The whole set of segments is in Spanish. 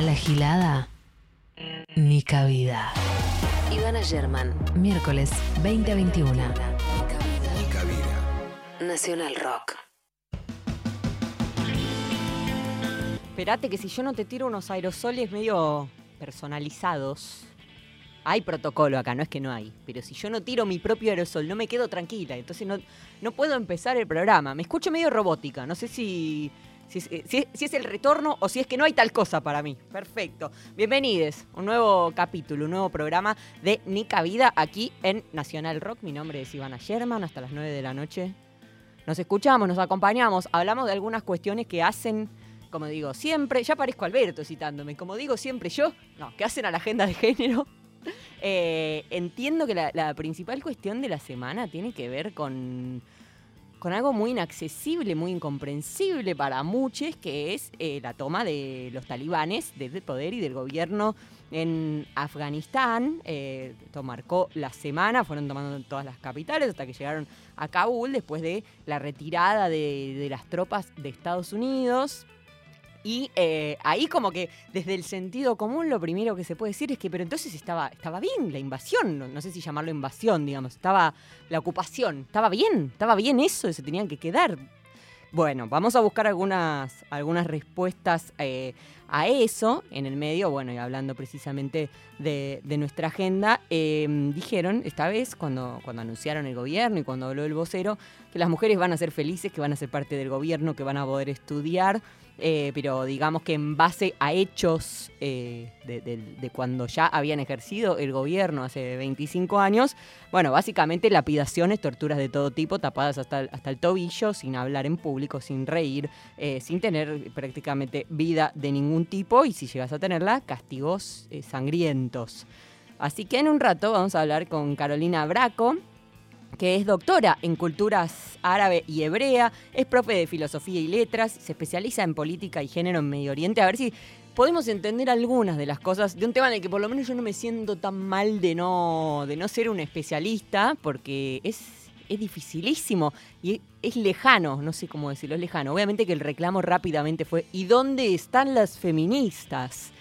A la gilada, ni cabida. Ivana German, miércoles 20 a 21. Nacional Rock. Esperate que si yo no te tiro unos aerosoles medio personalizados, hay protocolo acá, no es que no hay, pero si yo no tiro mi propio aerosol, no me quedo tranquila, entonces no, no puedo empezar el programa. Me escucho medio robótica, no sé si, si, es, eh, si- es el retorno o si es que no hay tal cosa para mí. Perfecto. Bienvenidos, un nuevo capítulo, un nuevo programa de Nica Vida aquí en Nacional Rock. Mi nombre es Ivana Sherman, hasta las 9 de la noche. Nos escuchamos, nos acompañamos, hablamos de algunas cuestiones que hacen, como digo, siempre, ya parezco Alberto citándome, como digo siempre yo, no, que hacen a la agenda de género. Eh, entiendo que la principal cuestión de la semana tiene que ver con, con algo muy inaccesible, muy incomprensible para muchos, que es eh, la toma de los talibanes desde el poder y del gobierno en Afganistán. Eh, esto marcó la semana, fueron tomando todas las capitales hasta que llegaron a Kabul después de la retirada de las tropas de Estados Unidos. Y eh, ahí como que desde el sentido común lo primero que se puede decir es que, pero entonces estaba, estaba bien la invasión, no, no sé si llamarlo invasión, digamos, estaba la ocupación, estaba bien, estaba bien eso, se tenían que quedar. Bueno, vamos a buscar algunas, algunas respuestas eh, a eso en el medio, bueno, y hablando precisamente de, nuestra agenda, eh, dijeron esta vez cuando, cuando anunciaron el gobierno y cuando habló el vocero, que las mujeres van a ser felices, que van a ser parte del gobierno, que van a poder estudiar, eh, pero digamos que en base a hechos eh, de, cuando ya habían ejercido el gobierno hace 25 años, bueno, básicamente lapidaciones, torturas de todo tipo, tapadas hasta el, hasta el tobillo, sin hablar en público, sin reír, eh, sin tener prácticamente vida de ningún tipo y si llegas a tenerla, castigos sangrientos. Así que en un rato vamos a hablar con Carolina Braco, que es doctora en culturas árabe y hebrea, es profe de filosofía y letras, se especializa en política y género en Medio Oriente. A ver si podemos entender algunas de las cosas de un tema en el que por lo menos yo no me siento tan mal de no, de no ser un especialista, porque es, es dificilísimo y es lejano, no sé cómo decirlo, es lejano. Obviamente que el reclamo rápidamente fue, ¿y dónde están las feministas?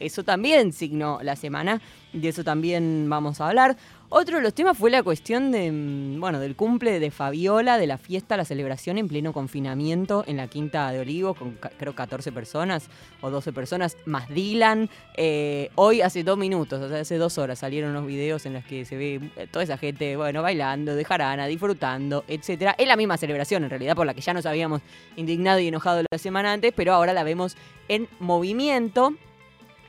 Eso también signó la semana, de eso también vamos a hablar. Otro de los temas fue la cuestión de, mm, bueno, del cumple de Fabiola, de la fiesta, la celebración en pleno confinamiento en la Quinta de Olivos, con creo 14 personas o 12 personas, más Dylan. Eh, hoy, hace dos minutos, o sea, hace dos horas, salieron unos videos en los que se ve eh, toda esa gente, bueno, bailando, de jarana, disfrutando, etcétera. Es la misma celebración, en realidad, por la que ya nos habíamos indignado y enojado la semana antes, pero ahora la vemos en movimiento.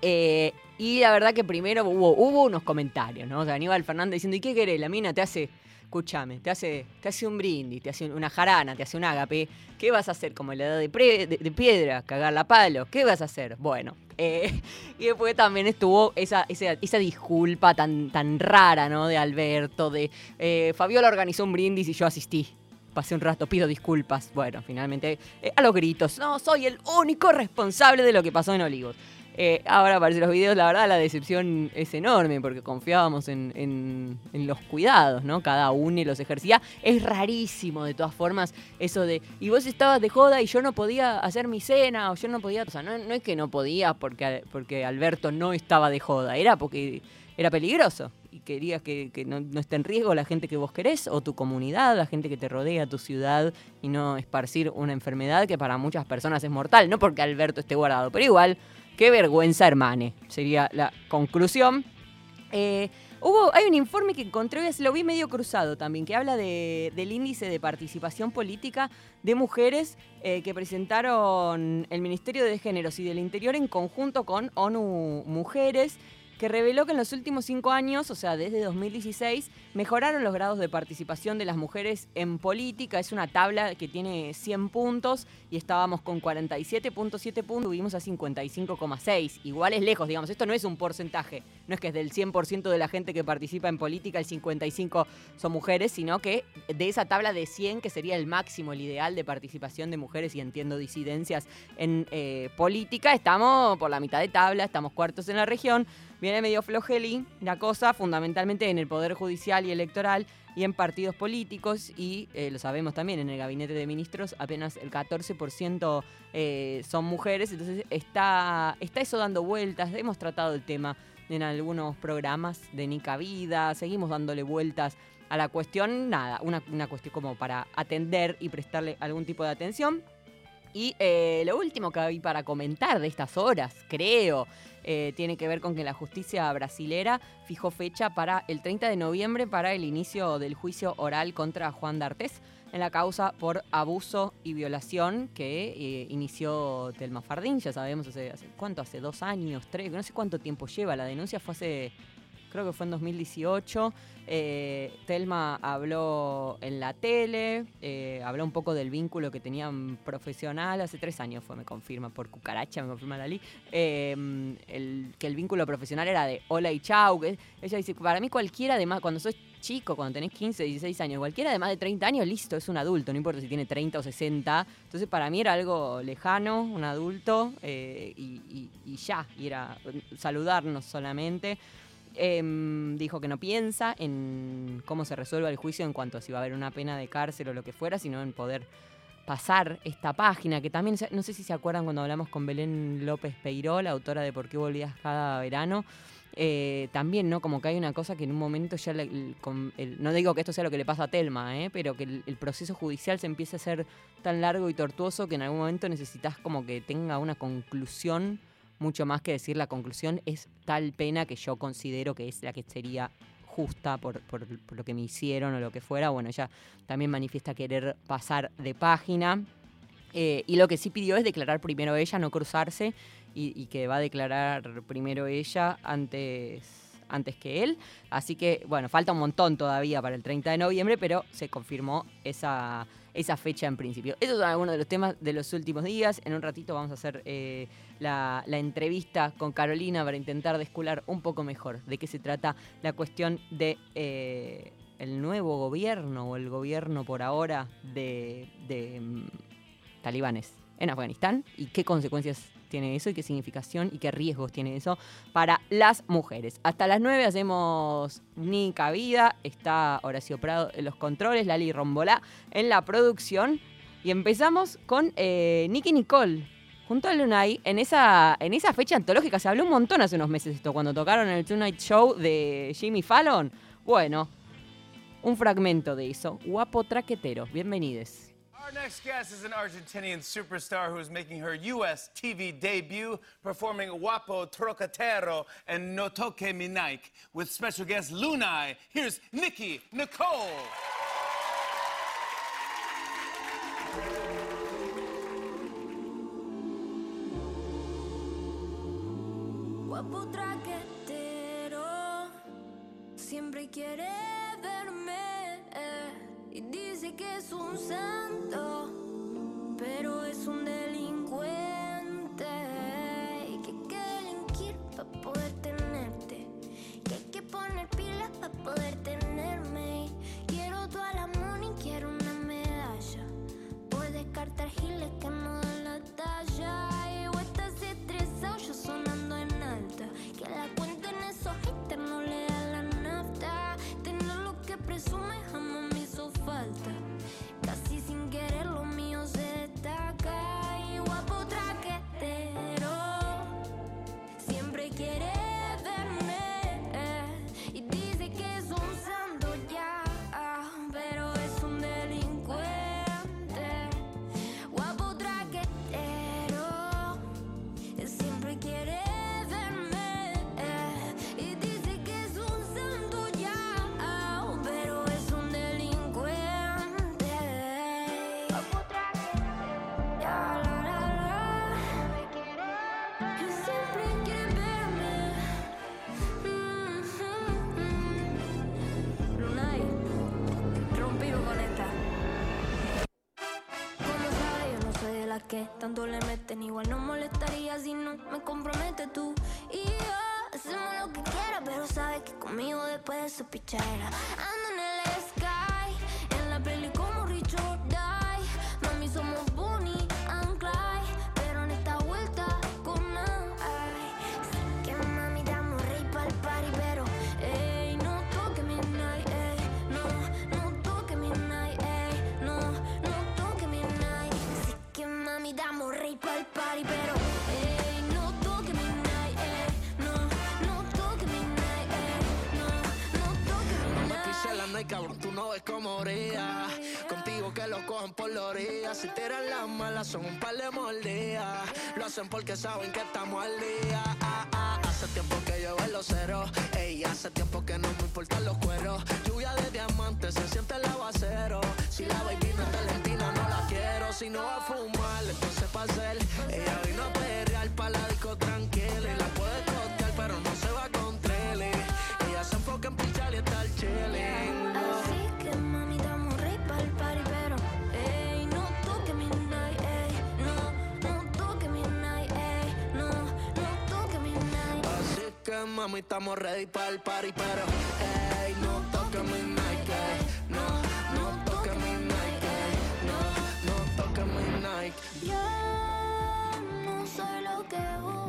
Eh, y la verdad que primero hubo, hubo unos comentarios, ¿no? O sea, Aníbal Fernández diciendo, ¿y qué querés? La mina te hace, escúchame, te hace, te hace un brindis, te hace una jarana, te hace un ágape. ¿Qué vas a hacer? Como la edad de piedra, cagar la palo. ¿Qué vas a hacer? Bueno. eh, y después también estuvo esa, esa, esa disculpa tan, tan rara, ¿no? De Alberto, de eh, Fabiola organizó un brindis y yo asistí. Pasé un rato, pido disculpas. Bueno, finalmente, eh, a los gritos. No, soy el único responsable de lo que pasó en Olivos. Eh, ahora aparecen los videos, la verdad la decepción es enorme porque confiábamos en, en- los cuidados, ¿no? Cada uno los ejercía. Es rarísimo de todas formas eso de, y vos estabas de joda y yo no podía hacer mi cena o yo no podía, o sea, no, no es que no podía porque, porque Alberto no estaba de joda, era porque era peligroso y querías que, que no, no esté en riesgo la gente que vos querés o tu comunidad, la gente que te rodea, tu ciudad y no esparcir una enfermedad que para muchas personas es mortal, no porque Alberto esté guardado, pero igual, qué vergüenza hermane, sería la conclusión. Eh, hubo, hay un informe que encontré, lo vi medio cruzado también, que habla de- del índice de participación política de mujeres eh, que presentaron el Ministerio de Géneros y del Interior en conjunto con ONU Mujeres que reveló que en los últimos cinco años, o sea, desde 2016, mejoraron los grados de participación de las mujeres en política. Es una tabla que tiene 100 puntos y estábamos con 47.7 puntos, subimos a 55,6. Igual es lejos, digamos, esto no es un porcentaje, no es que es del 100% de la gente que participa en política, el 55 son mujeres, sino que de esa tabla de 100, que sería el máximo, el ideal de participación de mujeres y entiendo disidencias en eh, política, estamos por la mitad de tabla, estamos cuartos en la región. Viene medio flojeli la cosa, fundamentalmente en el Poder Judicial y Electoral. y en partidos políticos y eh, lo sabemos también en el gabinete de ministros apenas el 14% eh, son mujeres, entonces está, está eso dando vueltas, hemos tratado el tema en algunos programas de Nica Vida, seguimos dándole vueltas a la cuestión, nada, una, una cuestión como para atender y prestarle algún tipo de atención. Y eh, lo último que hay para comentar de estas horas, creo, eh, tiene que ver con que la justicia brasilera fijó fecha para el 30 de noviembre para el inicio del juicio oral contra Juan D'Artés en la causa por abuso y violación que eh, inició Telma Fardín, ya sabemos hace, hace, cuánto, hace dos años, tres, no sé cuánto tiempo lleva, la denuncia. Fue hace creo que fue en 2018. Eh, Telma habló en la tele, eh, habló un poco del vínculo que tenían profesional, hace tres años fue, me confirma, por cucaracha, me confirma Lali, eh, que el vínculo profesional era de hola y chau. Ella dice, para mí cualquiera, además, cuando sos chico, cuando tenés 15, 16 años, cualquiera de más de 30 años, listo, es un adulto, no importa si tiene 30 o 60. Entonces para mí era algo lejano, un adulto, y, y, y ya, y era saludarnos solamente. Eh, dijo que no piensa en cómo se resuelva el juicio en cuanto a si va a haber una pena de cárcel o lo que fuera, sino en poder pasar esta página, que también, no sé si se acuerdan cuando hablamos con Belén López Peiró, la autora de Por qué volvías cada verano, eh, también, ¿no? Como que hay una cosa que en un momento ya, le, no digo que esto sea lo que le pasa a Telma, ¿eh? pero que el, el, proceso judicial se empieza a hacer tan largo y tortuoso que en algún momento necesitas como que tenga una conclusión mucho más que decir la conclusión es tal pena que yo considero que es la que sería justa por, por, lo que me hicieron o lo que fuera. Bueno, ella también manifiesta querer pasar de página. Eh, y lo que sí pidió es declarar primero ella, no cruzarse, y, y que va a declarar primero ella antes antes que él. Así que, bueno, falta un montón todavía para el 30 de noviembre, pero se confirmó esa, esa fecha en principio. Esos son algunos de los temas de los últimos días. En un ratito vamos a hacer eh, la, entrevista con Carolina para intentar descular un poco mejor de qué se trata la cuestión de... Eh, el nuevo gobierno o el gobierno por ahora de, um, talibanes en Afganistán y qué consecuencias tiene eso y qué significación y qué riesgos tiene eso para las mujeres. Hasta las 9 hacemos Ni Cabida, está Horacio Prado en los controles, Lali Rombolá en la producción y empezamos con eh, Nicky Nicole. Junto a Lunay, en esa, en esa fecha antológica, se habló un montón hace unos meses esto, cuando tocaron el Tonight Show de Jimmy Fallon. Bueno, un fragmento de eso. Guapo traquetero. Bienvenidos. Our next guest is an Argentinian superstar who is making her U.S. TV debut performing Guapo Trocatero and No Toque Mi Nike with special guest Lunay. Here's Nikki Nicole. Guapo traquetero, siempre quiere verme eh, y dice que es un santo, pero es un delincuente. Y que hay que delinquir para poder tanto le meten. Igual no molestaría si no me compromete tú. Y yo hacemos lo que quiera, pero sabes que conmigo después de su pichadera. Ando Cabrón, tú no ves cómo brilla. Contigo que lo cojan por la orilla. Si tiran las malas, son un par de mordidas. Lo hacen porque saben que estamos al día. Ah, ah, ah. Hace tiempo que yo en los ceros. Ey, hace tiempo que no me importan los cueros. Lluvia de diamantes, se siente el aguacero. Si la baby no es talentina, no la quiero. Si no va a fumar, entonces pa' hacer. Ella vino a perrear pa' la disco tranquila. La puede costear, pero no se va con trele. Ella se enfoca en pichar y estar chile mami, estamos ready para el party, pero ey, no toques mi Nike, no, no toques mi Nike, no, no toques mi Nike. Yo no soy lo que busca.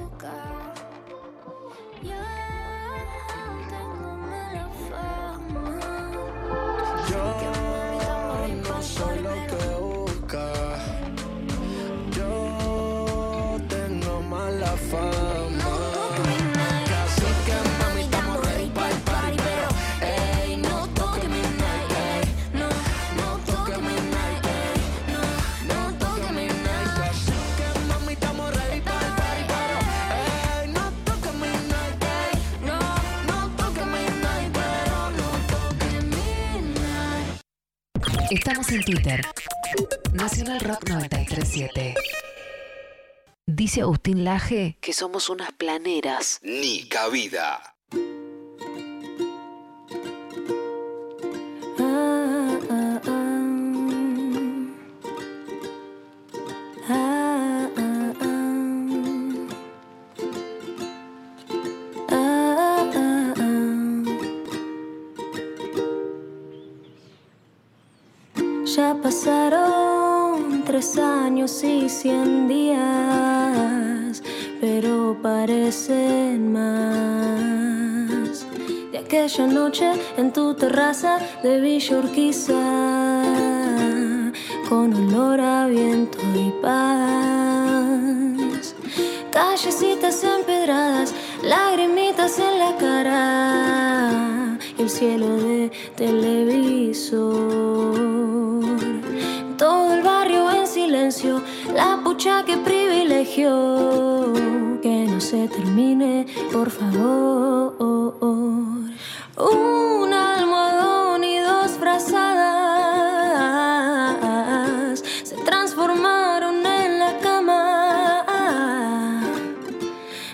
Dice Agustín Laje que somos unas planeras. Ni cabida. Ya pasaron tres años y cien días, pero parecen más. De aquella noche en tu terraza de Villa con olor a viento y paz. Callecitas empedradas, lagrimitas en la cara, y el cielo de televisor. Todo el barrio en silencio, la pucha que privilegió. Que no se termine, por favor. Un almohadón y dos frazadas se transformaron en la cama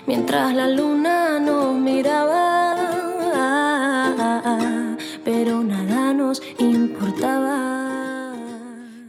mientras la luna nos miraba, pero nada nos importaba.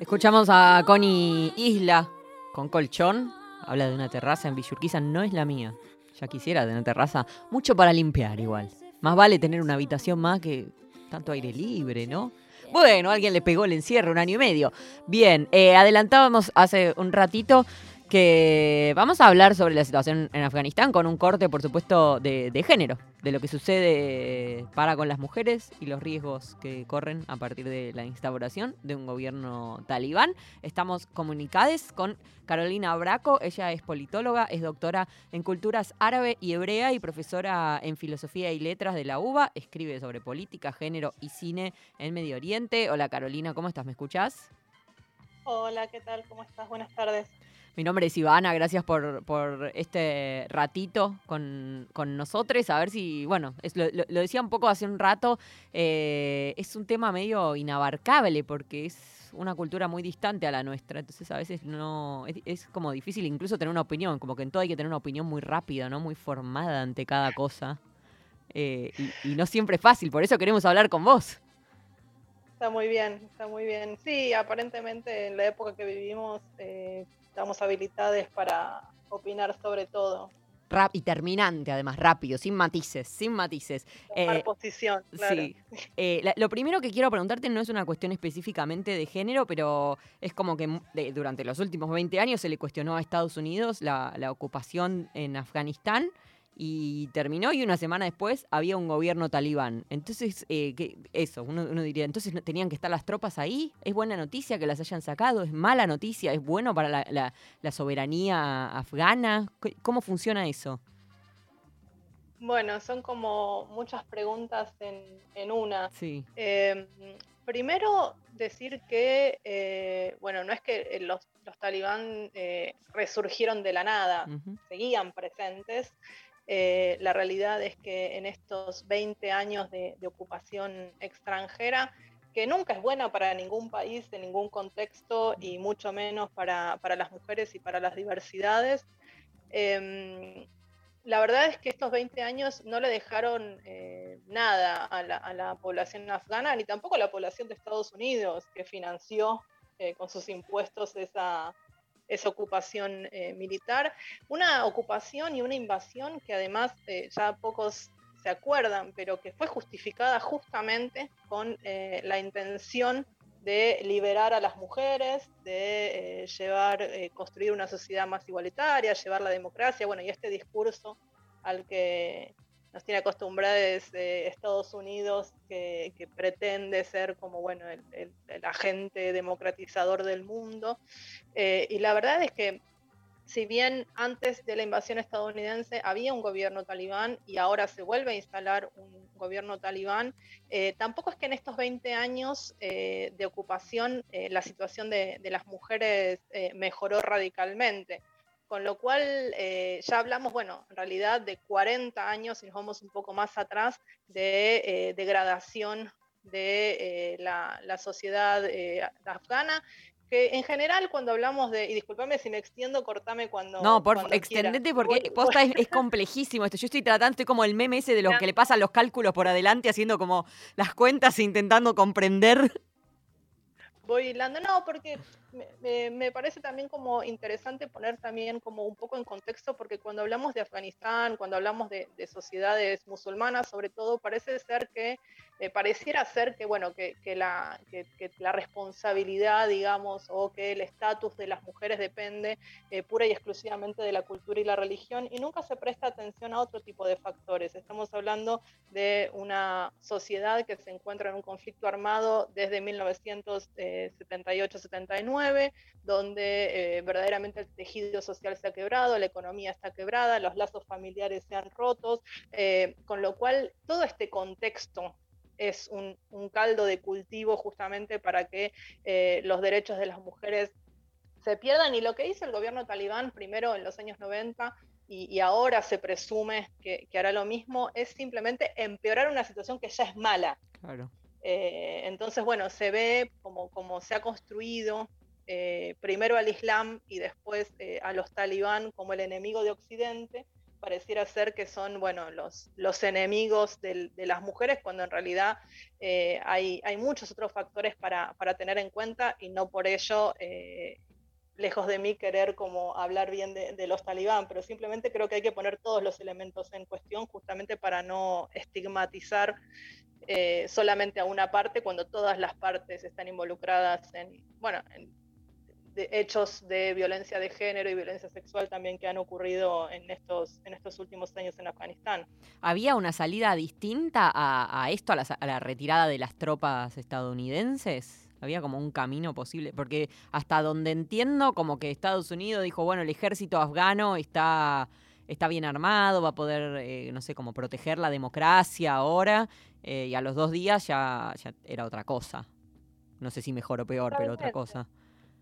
Escuchamos a Connie Isla con colchón. Habla de una terraza en Villurquiza, no es la mía. Ya quisiera tener terraza, mucho para limpiar igual. Más vale tener una habitación más que tanto aire libre, ¿no? Bueno, alguien le pegó el encierro un año y medio. Bien, eh, adelantábamos hace un ratito que vamos a hablar sobre la situación en Afganistán con un corte, por supuesto, de, género, de lo que sucede para con las mujeres y los riesgos que corren a partir de la instauración de un gobierno talibán. Estamos comunicados con Carolina Braco, ella es politóloga, es doctora en culturas árabe y hebrea y profesora en filosofía y letras de la UBA, escribe sobre política, género y cine en Medio Oriente. Hola Carolina, ¿cómo estás? ¿Me escuchás? Hola, ¿qué tal? ¿Cómo estás? Buenas tardes. Mi nombre es Ivana, gracias por, por este ratito con, con nosotros. A ver si, bueno, es, lo, decía un poco hace un rato, eh, es un tema medio inabarcable porque es una cultura muy distante a la nuestra. Entonces a veces no, es, como difícil incluso tener una opinión, como que en todo hay que tener una opinión muy rápida, ¿no? Muy formada ante cada cosa. Eh, y, y no siempre es fácil, por eso queremos hablar con vos. Está muy bien, está muy bien. Sí, aparentemente en la época que vivimos eh, estamos habilitados para opinar sobre todo. Rap y terminante, además, rápido, sin matices, sin matices. Tomar Eh, posición, claro. Sí. Eh, la- lo primero que quiero preguntarte no es una cuestión específicamente de género, pero es como que de- durante los últimos 20 años se le cuestionó a Estados Unidos la, la ocupación en Afganistán y terminó y una semana después había un gobierno talibán. Entonces, eh, ¿qué- eso, uno, uno diría, entonces tenían que estar las tropas ahí. ¿Es buena noticia que las hayan sacado? ¿Es mala noticia? ¿Es bueno para la, la- la soberanía afgana? ¿Qué- ¿Cómo funciona eso? Bueno, son como muchas preguntas en, en una. Sí. Eh, primero decir que, eh, bueno, no es que eh, los, los talibán eh, resurgieron de la nada, seguían presentes. Eh, la realidad es que en estos 20 años de, ocupación extranjera, que nunca es buena para ningún país, en ningún contexto, y mucho menos para, las mujeres y para las diversidades, em, la verdad es que estos 20 años no le dejaron eh, nada a la, a la población afgana, ni tampoco a la población de Estados Unidos, que financió eh, con sus impuestos esa, esa ocupación eh, militar. Una ocupación y una invasión que además eh, ya pocos se acuerdan, pero que fue justificada justamente con eh, la intención de liberar a las mujeres, de llevar, construir una sociedad más igualitaria, llevar la democracia, bueno, y este discurso al que nos tiene acostumbrados Estados Unidos, que, pretende ser como, bueno, el, agente democratizador del mundo. Eh, y la verdad es que si bien antes de la invasión estadounidense había un gobierno talibán y ahora se vuelve a instalar un gobierno talibán, eh, tampoco es que en estos 20 años eh, de ocupación la situación de, las mujeres mejoró radicalmente. Con lo cual eh, ya hablamos, bueno, en realidad de 40 años, si nos vamos un poco más atrás, de eh, degradación de eh, la, la sociedad afgana, que en general cuando hablamos de, y discúlpame si me extiendo, cortame cuando... No, por cuando quiera. extendete porque posta es, es complejísimo esto. Yo estoy tratando, estoy como el meme ese de los que le pasan los cálculos por adelante, haciendo como las cuentas e intentando comprender. voy hilando. No, porque me, parece también como interesante poner también como un poco en contexto, porque cuando hablamos de Afganistán, cuando hablamos de, de sociedades musulmanas, sobre todo, parece ser que, eh, pareciera ser que, bueno, que la responsabilidad, digamos, o que el estatus de las mujeres depende eh, pura y exclusivamente de la cultura y la religión, y nunca se presta atención a otro tipo de factores. Estamos hablando de una sociedad que se encuentra en un conflicto armado desde 1978-79, donde eh, verdaderamente el tejido social se ha quebrado, la economía está quebrada, los lazos familiares se han rotos, eh, con lo cual todo este contexto es un, un caldo de cultivo justamente para que eh, los derechos de las mujeres se pierdan. Y lo que hizo el gobierno talibán primero en los años 90 y, y ahora se presume que, que hará lo mismo, es simplemente empeorar una situación que ya es mala. Claro. Eh, entonces, bueno, se ve como, como se ha construido eh, primero al Islam y después eh, a los talibán como el enemigo de Occidente. Pareciera ser que son, bueno, los, los enemigos de las mujeres, cuando en realidad eh, hay, hay muchos otros factores para, para tener en cuenta y no por ello, lejos de mí, querer como hablar bien de, los talibán, pero simplemente creo que hay que poner todos los elementos en cuestión justamente para no estigmatizar solamente a una parte cuando todas las partes están involucradas en, bueno, en de hechos de violencia de género y violencia sexual también que han ocurrido en estos, en estos últimos años en Afganistán. ¿Había una salida distinta a, a esto, a la, a la retirada de las tropas estadounidenses? ¿Había como un camino posible? Porque hasta donde entiendo, como que Estados Unidos dijo, bueno, el ejército afgano está, está bien armado, va a poder, eh, no sé, como proteger la democracia ahora, eh, y a los dos días ya, ya era otra cosa. No sé si mejor o peor, pero otra cosa.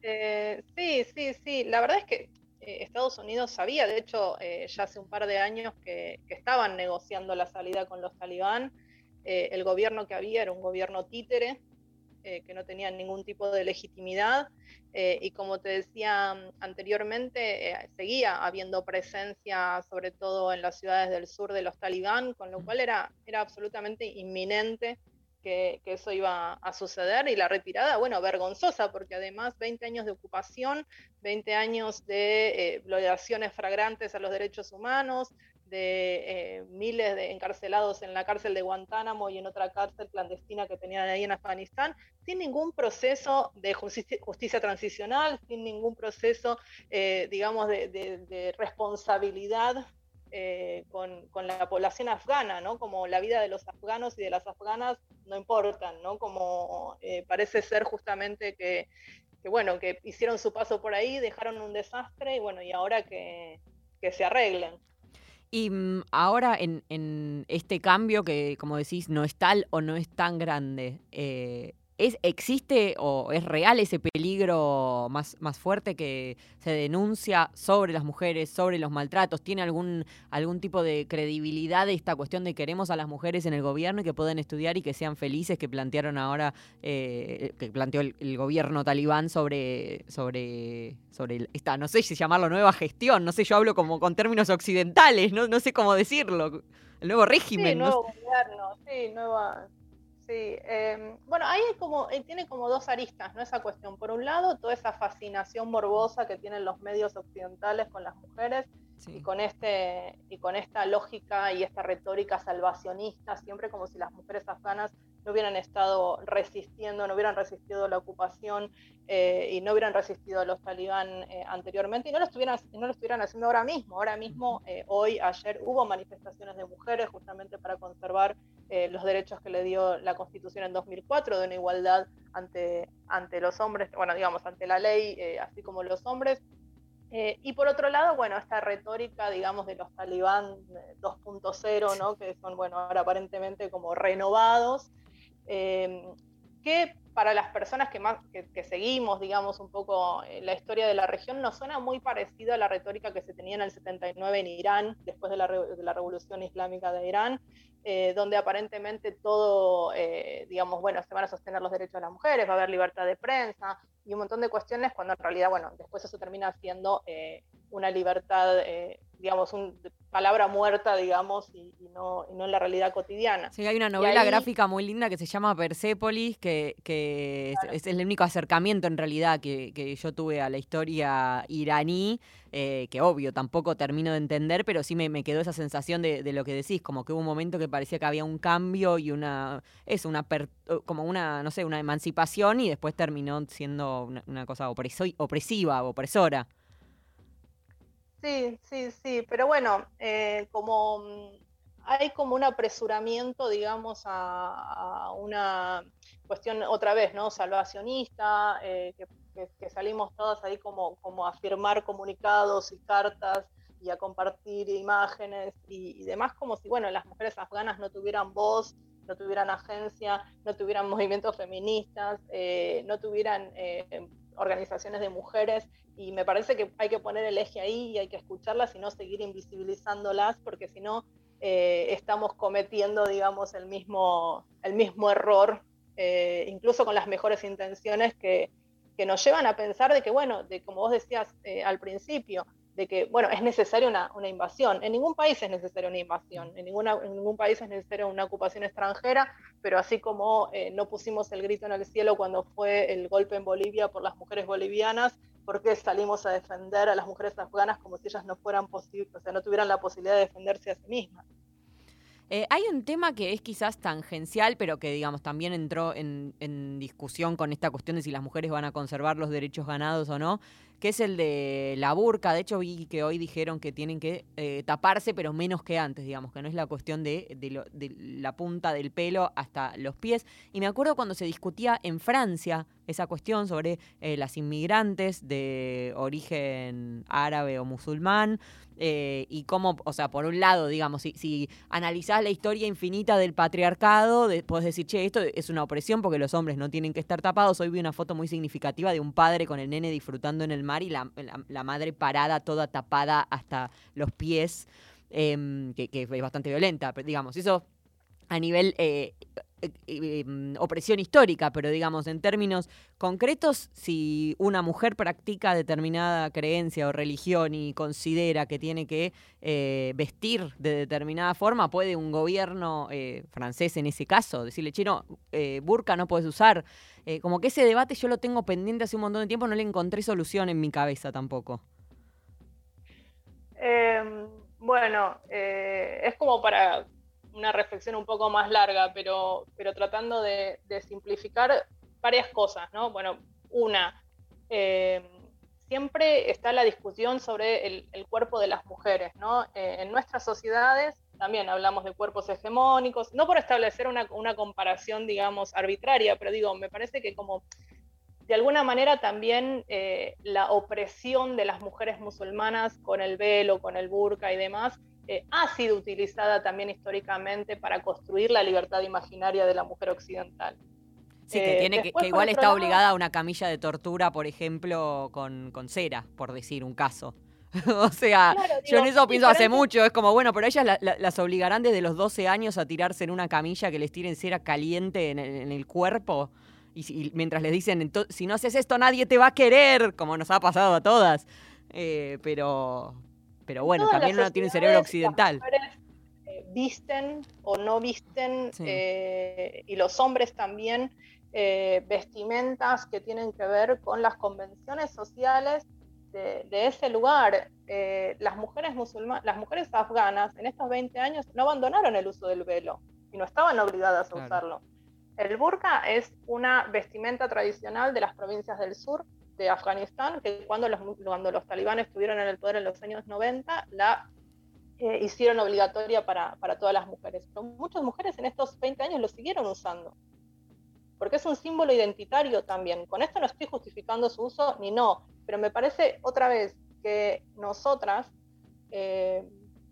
Eh, sí, sí, sí. La verdad es que eh, Estados Unidos sabía, de hecho, eh, ya hace un par de años que, que estaban negociando la salida con los talibán. El gobierno que había era un gobierno títere, que no tenía ningún tipo de legitimidad. y como te decía mm, anteriormente, seguía habiendo presencia, sobre todo en las ciudades del sur de los talibán, con lo cual era, era absolutamente inminente que, que eso iba a suceder y la retirada, bueno, vergonzosa, porque además 20 años de ocupación, 20 años de eh, violaciones fragrantes a los derechos humanos, de eh, miles de encarcelados en la cárcel de Guantánamo y en otra cárcel clandestina que tenían ahí en Afganistán, sin ningún proceso de justicia, justicia transicional, sin ningún proceso, eh, digamos, de, de, de responsabilidad eh, con, con, la población afgana, ¿no? Como la vida de los afganos y de las afganas no importan, ¿no? Como eh, parece ser justamente que, que, bueno, que hicieron su paso por ahí, dejaron un desastre y bueno, y ahora que, que se arreglen. Y mm, ahora en, en, este cambio que, como decís, no es tal o no es tan grande, eh, ¿Es, ¿Existe o es real ese peligro más, más fuerte que se denuncia sobre las mujeres, sobre los maltratos? ¿Tiene algún, algún tipo de credibilidad esta cuestión de queremos a las mujeres en el gobierno y que puedan estudiar y que sean felices que plantearon ahora, eh, que planteó el, gobierno talibán sobre, sobre, sobre esta, no sé si llamarlo nueva gestión, no sé, yo hablo como con términos occidentales, no, no sé cómo decirlo, el nuevo régimen. Sí, nuevo gobierno, sí, nueva Sí, em, bueno, ahí como, eh, tiene como dos aristas, ¿no? Esa cuestión. Por un lado, toda esa fascinación morbosa que tienen los medios occidentales con las mujeres y, con este, y con esta lógica y esta retórica salvacionista, siempre como si las mujeres afganas no hubieran estado resistiendo, no hubieran resistido la ocupación eh, y no hubieran resistido a los talibán eh, anteriormente y no lo, estuvieran, no lo estuvieran haciendo ahora mismo. Ahora mismo, eh, hoy, ayer, hubo manifestaciones de mujeres justamente para conservar los derechos que le dio la Constitución en 2004 de una igualdad ante, ante los hombres, bueno, digamos, ante la ley, así como los hombres. y por otro lado, bueno, esta retórica, digamos, de los talibán 2.0, ¿no? que son, bueno, ahora aparentemente como renovados, que para las personas que, más, que, seguimos, digamos, un poco eh, la historia de la región, nos suena muy parecido a la retórica que se tenía en el 79 en Irán, después de la revolución islámica de Irán, eh, donde aparentemente todo, eh, digamos, bueno, se van a sostener los derechos de las mujeres, va a haber libertad de prensa y un montón de cuestiones, cuando en realidad, bueno, después eso termina siendo una libertad digamos, una palabra muerta, digamos, y, no, y, no, en la realidad cotidiana. Sí, hay una novela gráfica muy linda que se llama Persepolis, que, que es, el único acercamiento en realidad que, que yo tuve a la historia iraní, eh, que obvio, tampoco termino de entender, pero sí me, quedó esa sensación de, lo que decís, como que hubo un momento que parecía que había un cambio y una, es una, como una, no sé, una emancipación y después terminó siendo una, cosa opresiva, opresora. Sí, sí, sí, pero bueno, eh, como mm, hay como un apresuramiento, digamos, a, una cuestión otra vez, ¿no? Salvacionista, eh, que, salimos todas ahí como, como a firmar comunicados y cartas y a compartir imágenes y, demás, como si, bueno, las mujeres afganas no tuvieran voz, no tuvieran agencia, no tuvieran movimientos feministas, eh, no tuvieran organizaciones de mujeres. Y me parece que hay que poner el eje ahí y hay que escucharlas y no seguir invisibilizándolas porque si no eh, estamos cometiendo, digamos, el mismo, el mismo error, eh, incluso con las mejores intenciones que, que, nos llevan a pensar de que, bueno, de como vos decías eh, al principio, de que, bueno, es necesaria una, invasión. En ningún país es necesaria una invasión, en, ninguna, ningún país es necesaria una ocupación extranjera, pero así como eh, no pusimos el grito en el cielo cuando fue el golpe en Bolivia por las mujeres bolivianas, ¿por qué salimos a defender a las mujeres afganas como si ellas no fueran posibles, o sea, no tuvieran la posibilidad de defenderse a sí mismas? Eh, hay un tema que es quizás tangencial, pero que digamos también entró en, en discusión con esta cuestión de si las mujeres van a conservar los derechos ganados o no, que es el de la burca. De hecho, vi que hoy dijeron que tienen que eh, taparse, pero menos que antes, digamos, que no es la cuestión de, de, la punta del pelo hasta los pies. Y me acuerdo cuando se discutía en Francia esa cuestión sobre eh, las inmigrantes de origen árabe o musulmán. Eh, y cómo, o sea, por un lado, digamos, si, si analizás la historia infinita del patriarcado, puedes decir, che, esto es una opresión porque los hombres no tienen que estar tapados. Hoy vi una foto muy significativa de un padre con el nene disfrutando en el mar y la, madre parada, toda tapada hasta los pies, em, que, que, es bastante violenta, digamos. Eso a nivel eh, eh, em, opresión histórica, pero digamos, en términos concretos, si una mujer practica determinada creencia o religión y considera que tiene que eh, vestir de determinada forma, puede un gobierno eh, francés en ese caso decirle, chino, burka no puedes usar. como que ese debate yo lo tengo pendiente hace un montón de tiempo, no le encontré solución en mi cabeza tampoco. Em, bueno, es como para una reflexión un poco más larga, pero, pero tratando de, simplificar varias cosas, ¿no? Bueno, una, eh, siempre está la discusión sobre el, cuerpo de las mujeres, ¿no? Eh, en nuestras sociedades también hablamos de cuerpos hegemónicos, no por establecer una, una comparación, digamos, arbitraria, pero digo, me parece que como de alguna manera también eh, la opresión de las mujeres musulmanas con el velo, con el burka y demás, eh, ha sido utilizada también históricamente para construir la libertad imaginaria de la mujer occidental. Sí, que, Eh, tiene que, igual está lado- obligada a una camilla de tortura, por ejemplo, con, con cera, por decir un caso. o sea, Claro, yo en eso pienso hace mucho. Es como, bueno, pero ellas la- la- las obligarán desde los 12 años a tirarse en una camilla que les tiren cera caliente en el, en el cuerpo. Y, mientras les dicen, "Ento- si no haces esto, nadie te va a querer, como nos ha pasado a todas. Eh, pero, pero bueno, todas también uno tiene un cerebro occidental. Mujeres eh, visten o no visten, Sí. eh, y los hombres también, eh, vestimentas que tienen que ver con las convenciones sociales de, de ese lugar. Las mujeres musulmanas, las mujeres afganas en estos 20 años no abandonaron el uso del velo y no estaban obligadas a Claro. usarlo. El burka es una vestimenta tradicional de las provincias del sur de Afganistán, que cuando los, cuando los talibanes estuvieron en el poder en los años 90, la eh, hicieron obligatoria para, para todas las mujeres. Pero muchas mujeres en estos 20 años lo siguieron usando, porque es un símbolo identitario también. Con esto no estoy justificando su uso ni no, pero me parece otra vez que nosotras eh,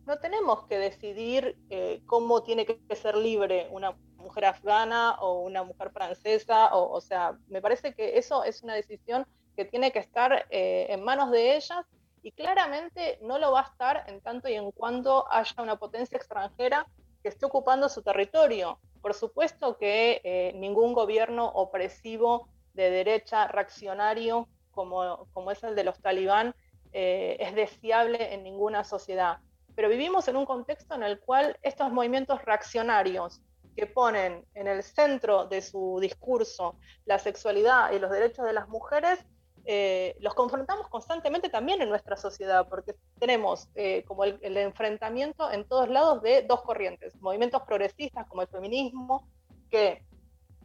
no tenemos que decidir eh, cómo tiene que ser libre una mujer afgana o una mujer francesa, o, o sea, me parece que eso es una decisión que tiene que estar eh, en manos de ellas y claramente no lo va a estar en tanto y en cuanto haya una potencia extranjera que esté ocupando su territorio. Por supuesto que eh, ningún gobierno opresivo de derecha reaccionario como, como es el de los talibán eh, es deseable en ninguna sociedad. Pero vivimos en un contexto en el cual estos movimientos reaccionarios que ponen en el centro de su discurso la sexualidad y los derechos de las mujeres, eh, los confrontamos constantemente también en nuestra sociedad, porque tenemos eh, como el, enfrentamiento en todos lados de dos corrientes, movimientos progresistas como el feminismo, que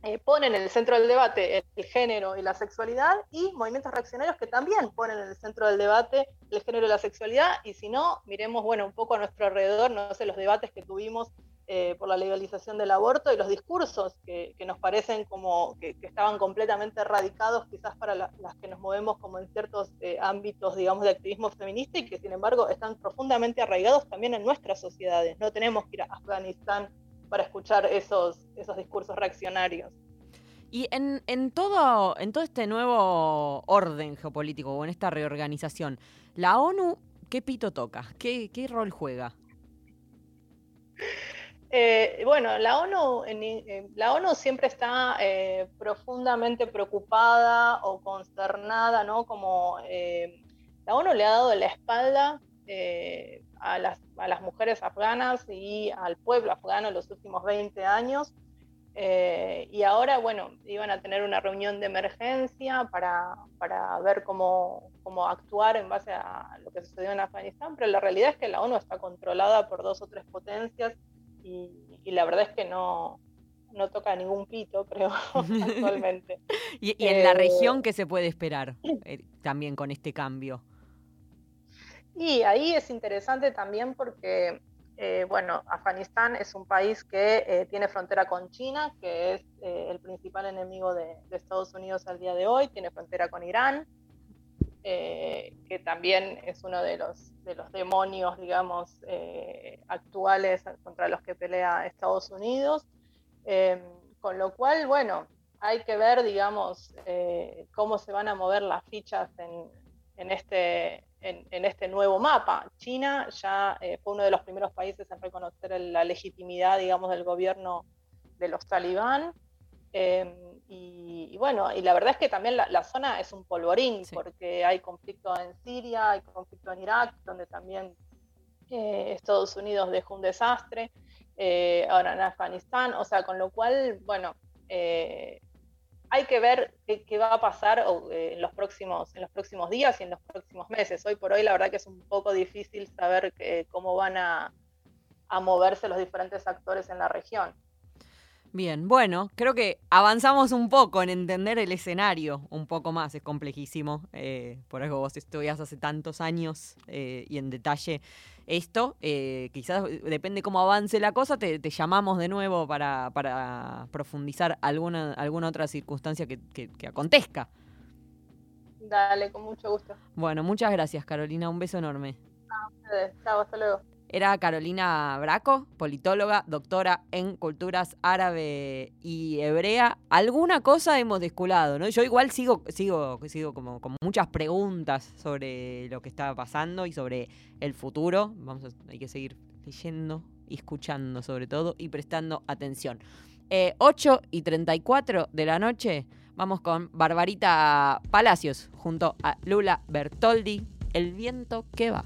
eh, ponen en el centro del debate el, el, género y la sexualidad, y movimientos reaccionarios que también ponen en el centro del debate el género y la sexualidad, y si no, miremos bueno, un poco a nuestro alrededor, no sé, los debates que tuvimos eh, por la legalización del aborto y los discursos que, nos parecen como que, estaban completamente erradicados quizás para la, las que nos movemos como en ciertos eh, ámbitos, digamos, de activismo feminista y que sin embargo están profundamente arraigados también en nuestras sociedades. No tenemos que ir a Afganistán para escuchar esos, esos discursos reaccionarios. Y en, en, todo, en todo este nuevo orden geopolítico o en esta reorganización, ¿la ONU qué pito toca? ¿Qué, qué rol juega? Eh, bueno, la ONU, eh, la ONU siempre está eh, profundamente preocupada o consternada, ¿no? Como eh, la ONU le ha dado la espalda eh, a las, a, las, mujeres afganas y al pueblo afgano en los últimos 20 años. Y ahora, bueno, iban a tener una reunión de emergencia para, para ver cómo, cómo actuar en base a lo que sucedió en Afganistán, pero la realidad es que la ONU está controlada por dos o tres potencias y, y, la verdad es que no, no toca ningún pito, creo, actualmente. ¿Y, y en eh, la región qué se puede esperar eh, también con este cambio? Y ahí es interesante también porque, eh, bueno, Afganistán es un país que eh, tiene frontera con China, que es eh, el principal enemigo de, de, Estados Unidos al día de hoy, tiene frontera con Irán, eh, que también es uno de los, de los demonios, digamos, eh, actuales contra los que pelea Estados Unidos. Eh, con lo cual, bueno, hay que ver, digamos, eh, cómo se van a mover las fichas en, en, este, en, este, nuevo mapa. China ya fue uno de los primeros países en reconocer la legitimidad, digamos, del gobierno de los talibán. Eh, y, y, bueno, y la verdad es que también la, la zona es un polvorín, sí. porque hay conflicto en Siria, hay conflicto en Irak, donde también eh, Estados Unidos dejó un desastre, eh, ahora en Afganistán, o sea, con lo cual, bueno, eh, hay que ver qué, qué, va a pasar en, los próximos, en los próximos días y en los próximos meses. Hoy por hoy la verdad que es un poco difícil saber que, cómo van a, a moverse los diferentes actores en la región. Bien, bueno, creo que avanzamos un poco en entender el escenario, un poco más, es complejísimo, eh, por eso vos estudias hace tantos años eh, y en detalle esto, eh, quizás depende cómo avance la cosa, te, te llamamos de nuevo para, para, profundizar alguna, alguna otra circunstancia que, que, que acontezca. Dale, con mucho gusto. Bueno, muchas gracias Carolina, un beso enorme. A ustedes, chao, hasta luego. Era Carolina Braco, politóloga, doctora en culturas árabe y hebrea. Alguna cosa hemos desculado, ¿no? Yo igual sigo, sigo, sigo como con muchas preguntas sobre lo que estaba pasando y sobre el futuro. Vamos a, hay que seguir leyendo escuchando sobre todo y prestando atención. Eh, 8 y 34 de la noche vamos con Barbarita Palacios junto a Lula Bertoldi, El viento que va.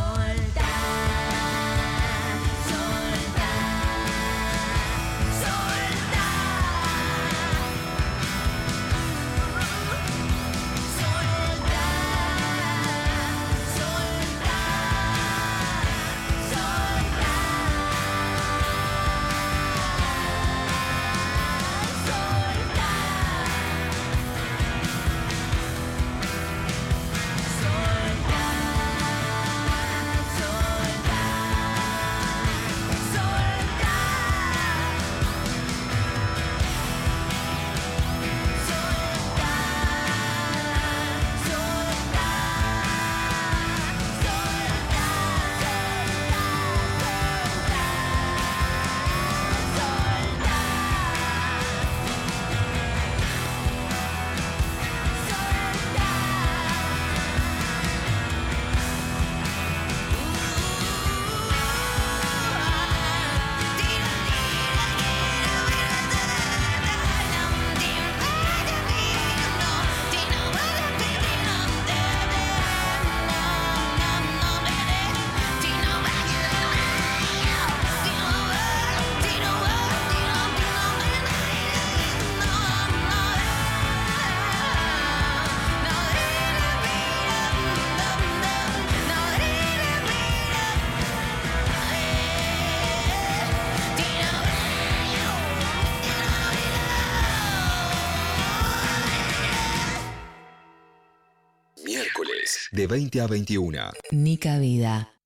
Oh. De 20 a 21. Nica Vida.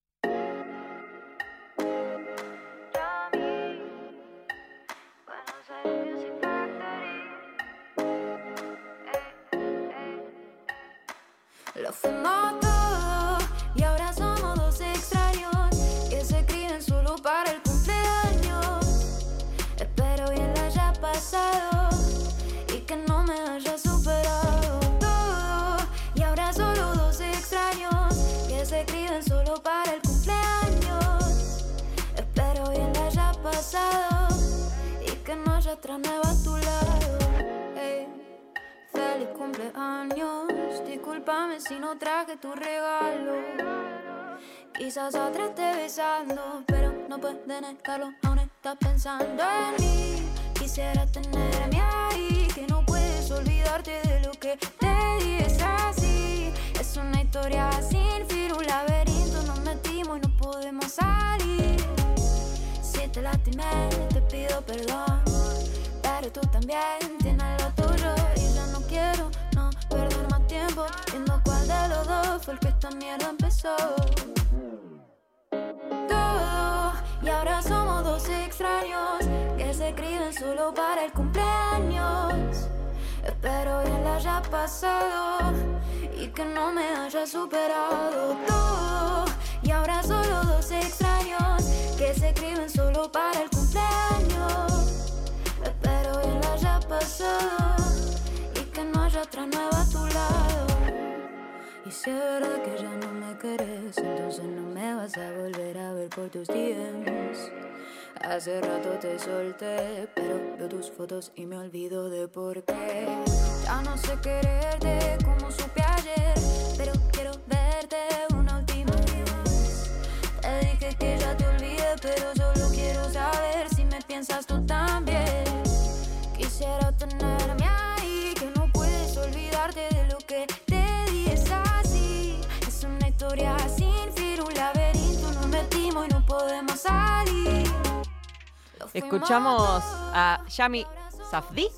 Negarlo, aún estás pensando y ahora somos dos extraños que se escriben solo para el cumpleaños. Espero bien la haya pasado y que no me haya superado todo. Y ahora solo dos extraños que se escriben solo para el cumpleaños. Espero bien la haya pasado y que no haya otra nueva a tu lado. Verdad que ya no me querés, entonces no me vas a volver a ver por tus DMs. Hace rato te solté, pero veo tus fotos y me olvido de por qué. Ya no sé quererte como supe ayer, pero quiero verte una última vez. Te dije que ya te olvidé, pero solo quiero saber si me piensas tú también. Quisiera tenerme Escuchamos a Yami extraños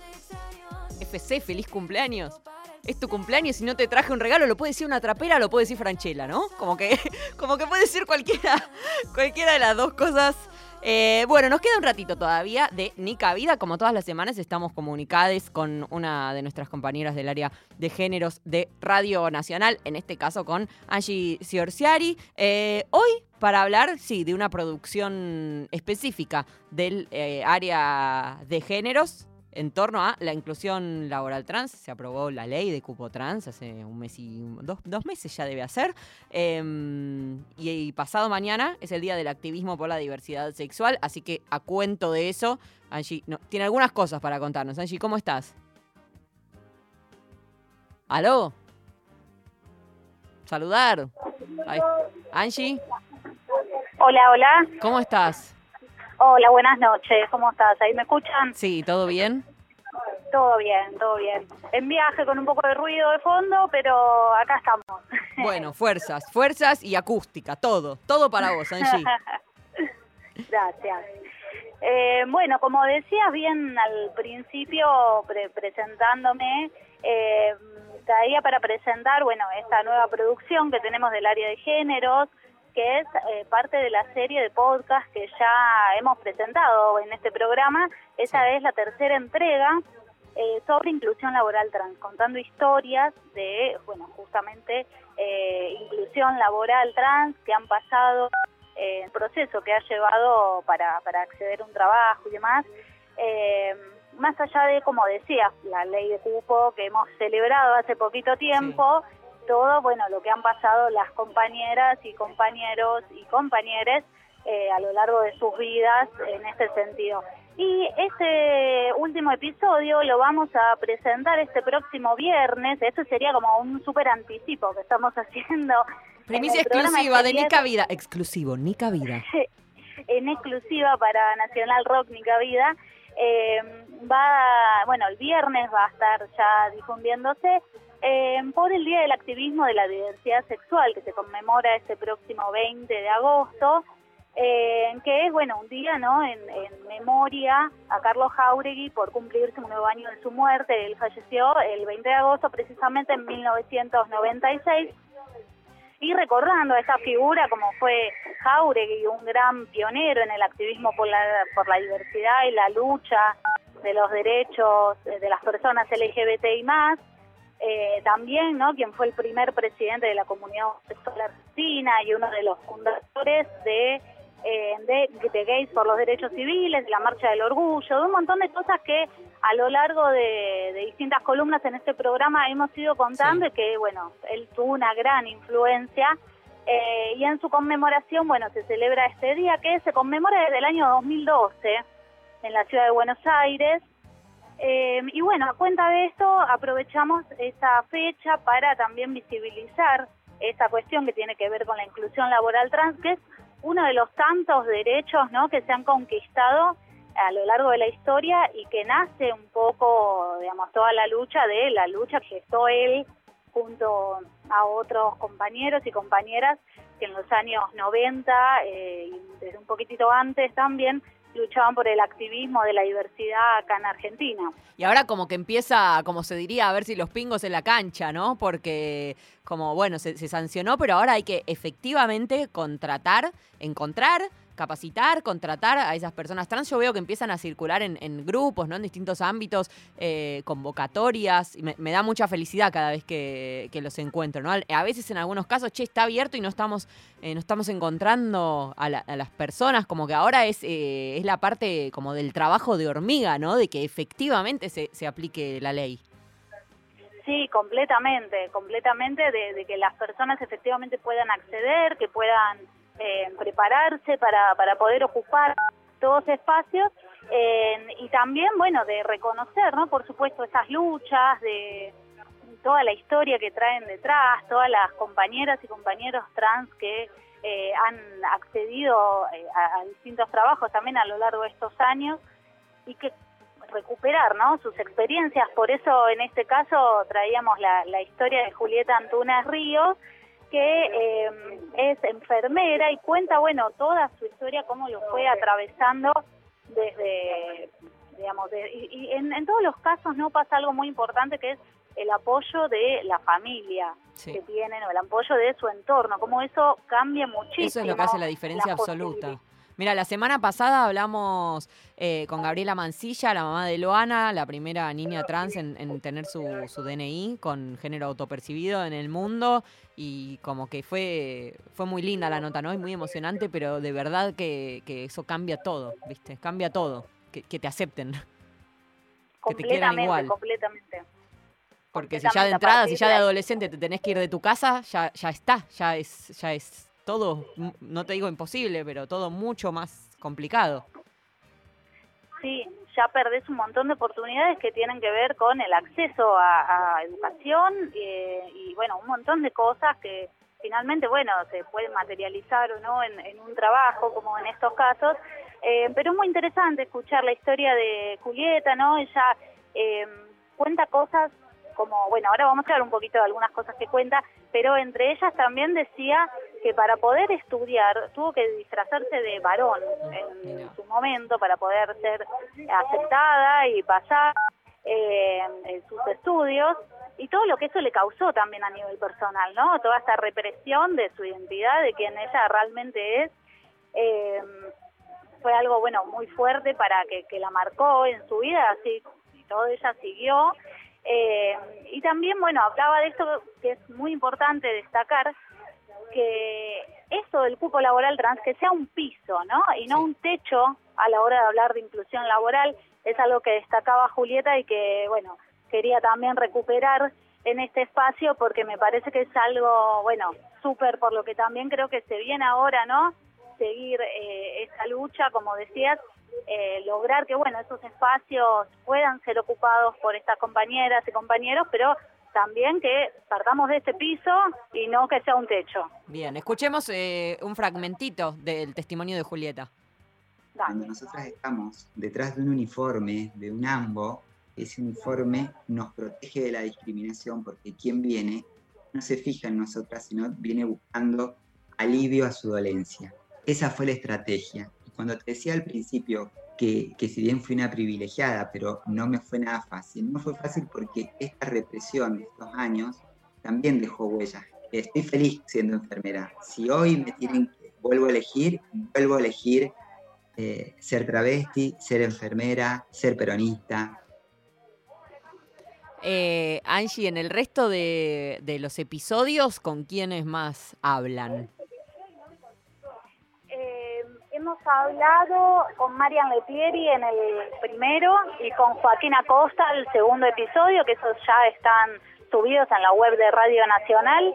FC, feliz cumpleaños. Es tu cumpleaños y no te traje un regalo, lo puede decir una trapera, lo puede decir Franchella, ¿no? Como que, como que puede ser cualquiera, cualquiera de las dos cosas. Eh, bueno, nos queda un ratito todavía de Nica Vida. Como todas las semanas estamos comunicadas con una de nuestras compañeras del área de géneros de Radio Nacional, en este caso con Angie Ciorciari. Eh, hoy para hablar, sí, de una producción específica del eh, área de géneros en torno a la inclusión laboral trans. Se aprobó la ley de cupo trans hace un mes y dos, dos meses ya debe hacer. Eh, y, pasado mañana es el día del activismo por la diversidad sexual, así que a cuento de eso, Angie tiene algunas cosas para contarnos. Angie, ¿cómo estás? ¿Aló? Saludar. Angie, Hola, hola. ¿cómo estás? Hola, buenas noches. ¿Cómo estás? ¿Ahí me escuchan? Sí, ¿todo bien? Todo bien, todo bien. En viaje con un poco de ruido de fondo, pero acá estamos. Bueno, fuerzas, fuerzas y acústica, todo, todo para vos, Angie. Gracias. Eh, bueno, como decías bien al principio, pre- presentándome, eh, traía para presentar, bueno, esta nueva producción que tenemos del área de géneros, que es eh, parte de la serie de podcast que ya hemos presentado en este programa. Esa es la tercera entrega eh, sobre inclusión laboral trans, contando historias de, bueno, justamente eh, inclusión laboral trans que han pasado eh, el proceso que ha llevado para, para acceder a un trabajo y demás. Eh, más allá de, como decía, la ley de cupo que hemos celebrado hace poquito tiempo, todo, bueno, lo que han pasado las compañeras y compañeros y compañeres eh, a lo largo de sus vidas en este sentido. Y este último episodio lo vamos a presentar este próximo viernes. Esto sería como un súper anticipo que estamos haciendo. en Primicia exclusiva de Nica Vida. Exclusivo, Nica Vida. en exclusiva para Nacional Rock Nica Vida. Eh, va, bueno, el viernes va a estar ya difundiéndose eh, por el Día del Activismo de la Diversidad Sexual, que se conmemora este próximo 20 de agosto, eh, que es, bueno, un día, ¿no?, en, memoria a Carlos Jauregui por cumplirse un nuevo año de su muerte. Él falleció el 20 de agosto, precisamente en 1996. y recordando a esa figura como fue Jauregui, un gran pionero en el activismo por la, por la diversidad y la lucha de los derechos de las personas LGBTI más, eh, también, ¿no? Quien fue el primer presidente de la comunidad homosexual argentina y uno de los fundadores de, eh, de, Gays por los Derechos Civiles, de la Marcha del Orgullo, de un montón de cosas que a lo largo de, distintas columnas en este programa hemos ido contando y que, bueno, él tuvo una gran influencia. Eh, y en su conmemoración, bueno, se celebra este día que se conmemora desde el año 2012 en la ciudad de Buenos Aires eh, y bueno, a cuenta de esto aprovechamos esa fecha para también visibilizar esa cuestión que tiene que ver con la inclusión laboral trans, que es uno de los tantos derechos ¿no? que se han conquistado a lo largo de la historia y que nace un poco, digamos, toda la lucha de la lucha que gestó él junto a otros compañeros y compañeras que en los años 90 eh, y desde un poquitito antes también luchaban por el activismo de la diversidad acá en Argentina. Y ahora como que empieza, como se diría, a ver si los pingos en la cancha, ¿no? Porque como, bueno, se, sancionó, pero ahora hay que efectivamente contratar, encontrar capacitar, contratar a esas personas trans. Yo veo que empiezan a circular en, grupos, ¿no? En distintos ámbitos, eh, convocatorias. Y me, da mucha felicidad cada vez que, los encuentro, ¿no? A veces en algunos casos, che, está abierto y no estamos, eh, no estamos encontrando a, las personas, como que ahora es, eh, es la parte como del trabajo de hormiga, ¿no? De que efectivamente se, se aplique la ley. Sí, completamente, completamente, de que las personas efectivamente puedan acceder, que puedan eh, prepararse para, para poder ocupar todos espacios eh, y también, bueno, de reconocer, ¿no? Por supuesto, esas luchas, de toda la historia que traen detrás, todas las compañeras y compañeros trans que eh, han accedido a, distintos trabajos también a lo largo de estos años y que recuperar ¿no? sus experiencias. Por eso en este caso traíamos la, la historia de Julieta Antunes Ríos, que eh, es enfermera y cuenta, bueno, toda su historia, cómo lo fue atravesando desde, digamos, y, en, todos los casos no pasa algo muy importante que es el apoyo de la familia que tienen o el apoyo de su entorno, cómo eso cambia muchísimo. Eso es lo que hace la diferencia absoluta. Mira, la semana pasada hablamos eh, con Gabriela Mancilla, la mamá de Loana, la primera niña trans en, tener su, DNI con género autopercibido en el mundo. Y como que fue, fue muy linda la nota, ¿no? Y muy emocionante, pero de verdad que, eso cambia todo, ¿viste? Cambia todo. Que, te acepten. Que te quieran igual. Completamente. Porque si ya de entrada, si ya de adolescente te tenés que ir de tu casa, ya, ya está, ya es, ya es todo, no te digo imposible, pero todo mucho más complicado. Sí, ya perdés un montón de oportunidades que tienen que ver con el acceso a, educación eh, y bueno, un montón de cosas que finalmente, bueno, se pueden materializar o no en, un trabajo, como en estos casos, eh, pero es muy interesante escuchar la historia de Julieta, ¿no? Ella eh, cuenta cosas como, bueno, ahora vamos a hablar un poquito de algunas cosas que cuenta, pero entre ellas también decía que para poder estudiar tuvo que disfrazarse de varón en, su momento para poder ser aceptada y pasar eh, en sus estudios y todo lo que eso le causó también a nivel personal, ¿no? Toda esta represión de su identidad, de quien ella realmente es, eh, fue algo, bueno, muy fuerte para que, que la marcó en su vida, así y todo ella siguió eh, y también, bueno, hablaba de esto que es muy importante destacar, que esto del cupo laboral trans, que sea un piso, ¿no? Y no un techo a la hora de hablar de inclusión laboral, es algo que destacaba Julieta y que, bueno, quería también recuperar en este espacio porque me parece que es algo, bueno, súper, por lo que también creo que se viene ahora, ¿no? Seguir eh, esta lucha, como decías, eh, lograr que bueno esos espacios puedan ser ocupados por estas compañeras y compañeros, pero también que partamos de este piso y no que sea un techo. Bien, escuchemos eh, un fragmentito del testimonio de Julieta. Cuando nosotras estamos detrás de un uniforme, de un ambo, ese uniforme nos protege de la discriminación porque quien viene no se fija en nosotras, sino viene buscando alivio a su dolencia. Esa fue la estrategia cuando te decía al principio que, que, si bien fui una privilegiada, pero no me fue nada fácil, no fue fácil porque esta represión de estos años también dejó huellas estoy feliz siendo enfermera. Si hoy me tienen, vuelvo a elegir, vuelvo a elegir eh, ser travesti, ser enfermera, ser peronista. Eh, Angie, en el resto de los episodios, ¿con quiénes más hablan? Eh, hablado con Marian Letieri en el primero y con Joaquín Acosta el segundo episodio, que esos ya están subidos en la web de Radio Nacional.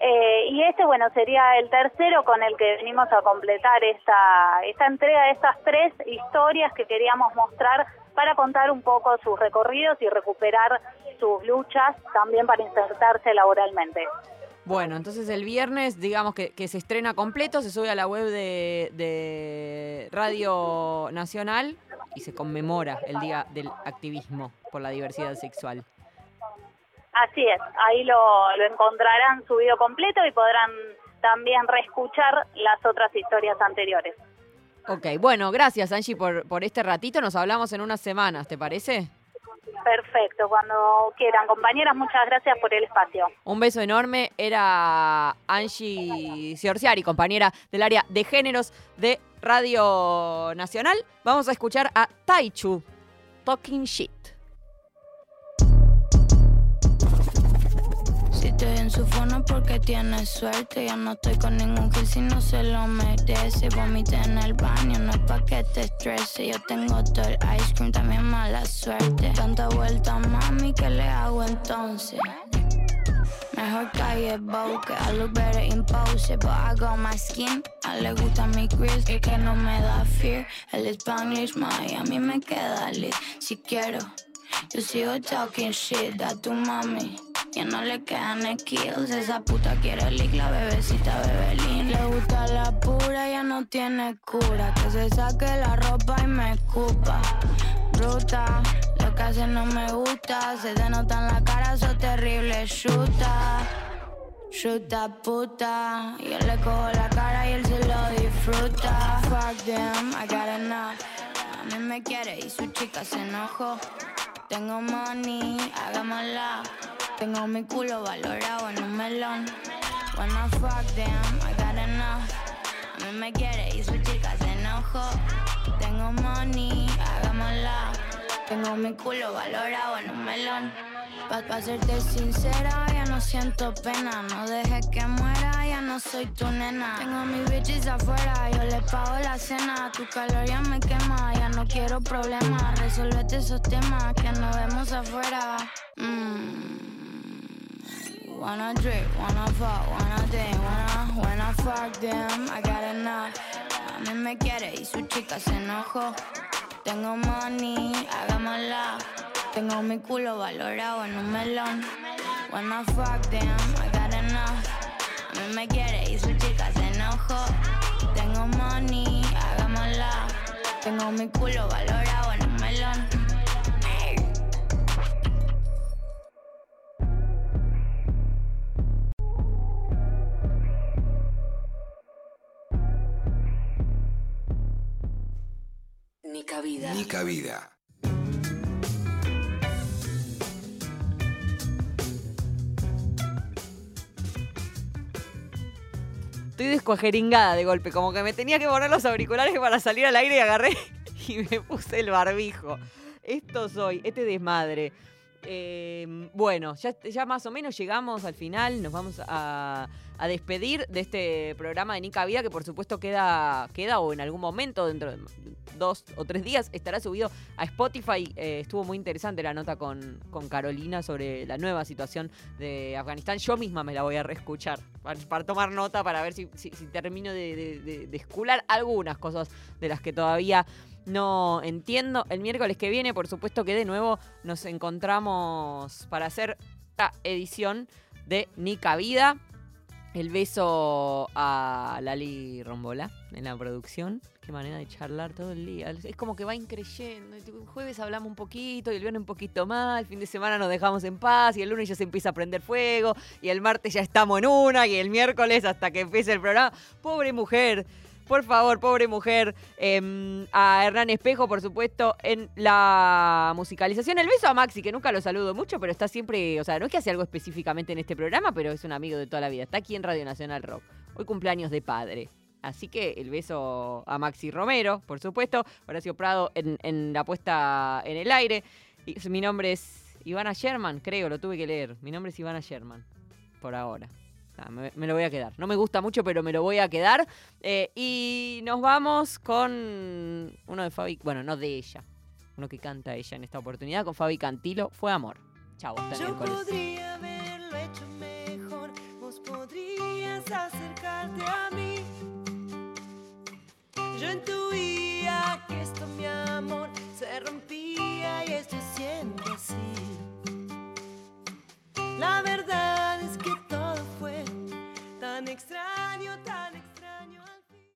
Eh, y este, bueno, sería el tercero con el que venimos a completar esta, esta entrega de estas tres historias que queríamos mostrar para contar un poco sus recorridos y recuperar sus luchas también para insertarse laboralmente. Bueno, entonces el viernes, digamos que, que se estrena completo, se sube a la web de, de Radio Nacional y se conmemora el Día del Activismo por la Diversidad Sexual. Así es, ahí lo, lo encontrarán subido completo y podrán también reescuchar las otras historias anteriores. Ok, bueno, gracias Angie por, por este ratito. Nos hablamos en unas semanas, ¿te parece? Perfecto, cuando quieran. Compañeras, muchas gracias por el espacio. Un beso enorme. Era Angie Ciorciari, compañera del área de géneros de Radio Nacional. Vamos a escuchar a Taichu, Talking Shit. Estoy en su fono porque tiene suerte. Ya no estoy con ningún gil si no se lo merece. Vomité en el baño, no es pa' que te estrese. Yo tengo todo el ice cream, también mala suerte. Tanta vuelta, mami, ¿qué le hago entonces? Mejor calle que I look better in pose, but I got my skin. A le gusta mi gris, y que no me da fear. El Spanglish, my, a mí me queda lit. Si quiero, yo sigo talking shit, da tu mami. Ya no le quedan skills, esa puta quiere lick, la bebecita bebelín. Le gusta la pura, ya no tiene cura. Que se saque la ropa y me escupa. Bruta, lo que hace no me gusta. Se te en la cara, sos terrible, chuta. Chuta puta. Yo le cojo la cara y él se lo disfruta. Fuck them, I got enough. A mí me quiere y su chica se enojó. Tengo money, hagámosla. Tengo mi culo valorado en un melón. Wanna fuck them, I got enough. A mí me quiere y su chica se enojó. Tengo money, hagámosla. Tengo mi culo valorado en un melón. Pa, pa serte sincera, ya no siento pena. No dejes que muera, no soy tu nena. Tengo mis bitches afuera, yo le pago la cena. Tu calor ya me quema, ya no quiero problemas. Resolvete esos temas que nos vemos afuera. Mm. Wanna drink, wanna fuck, wanna dance, wanna, wanna fuck them. I got enough. A mí me quiere y su chica se enojó. Tengo money, hagámosla. Tengo mi culo valorado en un melón. Wanna fuck them, I me quiere y su chica se enojó. Tengo money, hagámosla. Tengo mi culo valorado en un melón. Ni cabida. Ni cabida. Estoy descuajeringada de golpe, como que me tenía que poner los auriculares para salir al aire y agarré y me puse el barbijo. Esto soy, este desmadre. Eh, bueno, ya, ya más o menos llegamos al final, nos vamos a, a despedir de este programa de Nica Vida, que por supuesto queda, queda o en algún momento, dentro de dos o tres días, estará subido a Spotify. Eh, estuvo muy interesante la nota con, con Carolina sobre la nueva situación de Afganistán. Yo misma me la voy a reescuchar para, tomar nota, para ver si, si- termino de, de- escular algunas cosas de las que todavía no entiendo. El miércoles que viene, por supuesto que de nuevo nos encontramos para hacer otra edición de Nica Vida. El beso a Lali Rombola en la producción. Qué manera de charlar todo el día. Es como que va increyendo. El jueves hablamos un poquito y el viernes un poquito más. El fin de semana nos dejamos en paz y el lunes ya se empieza a prender fuego. Y el martes ya estamos en una y el miércoles hasta que empiece el programa. Pobre mujer. Por favor, pobre mujer. Em, a Hernán Espejo, por supuesto, en la musicalización. El beso a Maxi, que nunca lo saludo mucho, pero está siempre, o sea, no es que hace algo específicamente en este programa, pero es un amigo de toda la vida. Está aquí en Radio Nacional Rock. Hoy cumpleaños de padre. Así que el beso a Maxi Romero, por supuesto. Horacio Prado en, la puesta en el aire. Mi nombre es Ivana Sherman, creo, lo tuve que leer. Mi nombre es Ivana Sherman, por ahora me, me, lo voy a quedar. No me gusta mucho, pero me lo voy a quedar. Eh, y nos vamos con uno de Fabi, bueno, no de ella, uno que canta ella en esta oportunidad, con Fabi Cantilo, Fue Amor. Chao, hasta Yo miércoles. podría haberlo hecho mejor, vos podrías acercarte a mí. Yo intuía que esto, mi amor, se rompía y estoy siendo así. La verdad es que tan extraño, tan extraño.